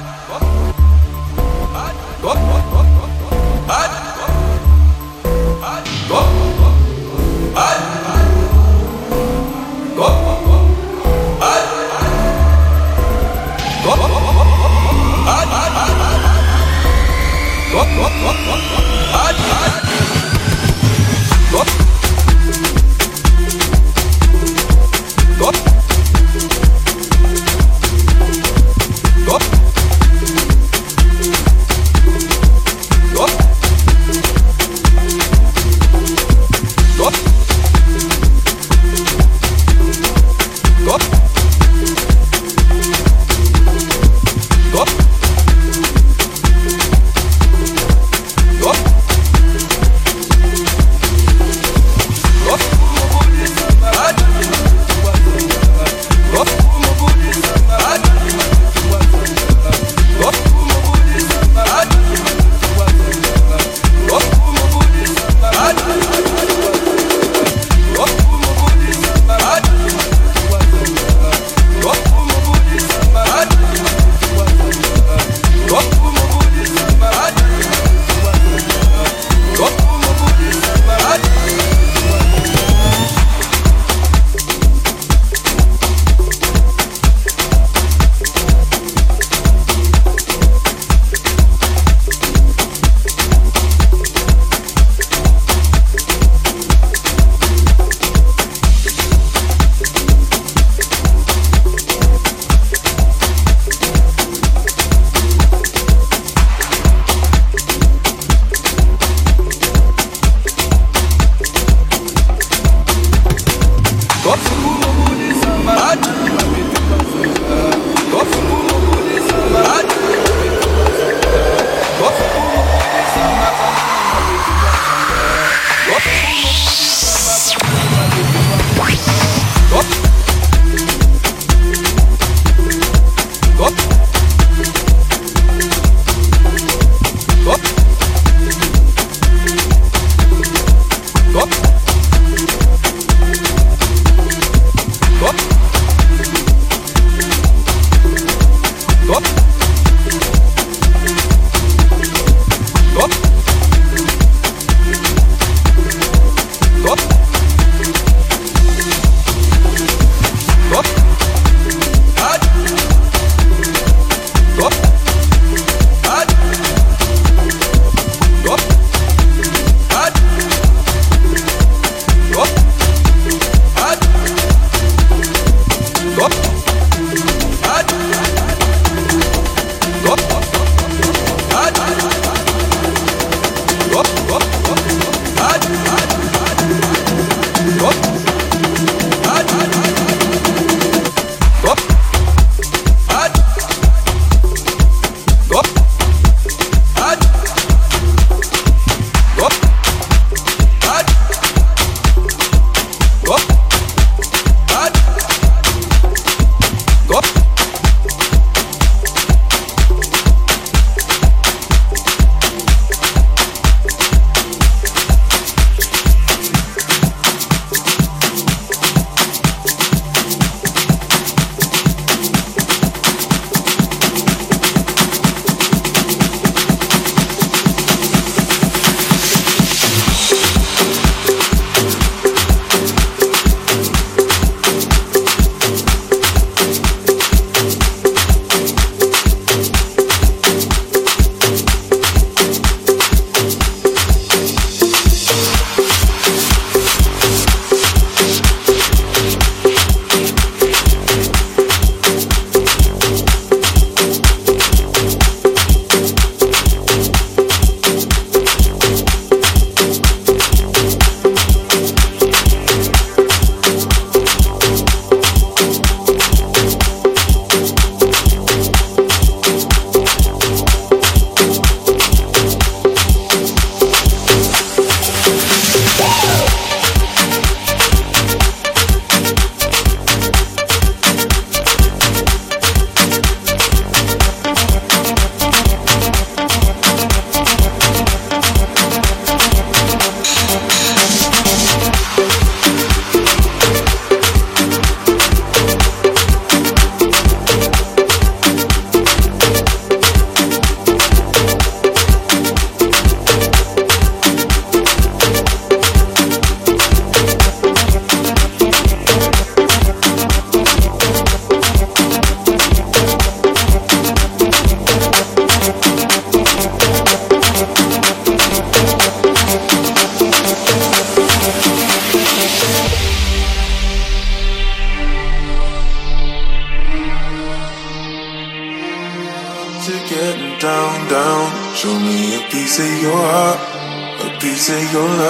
Hot. Hot. Hot. Hot. Hot. Hot.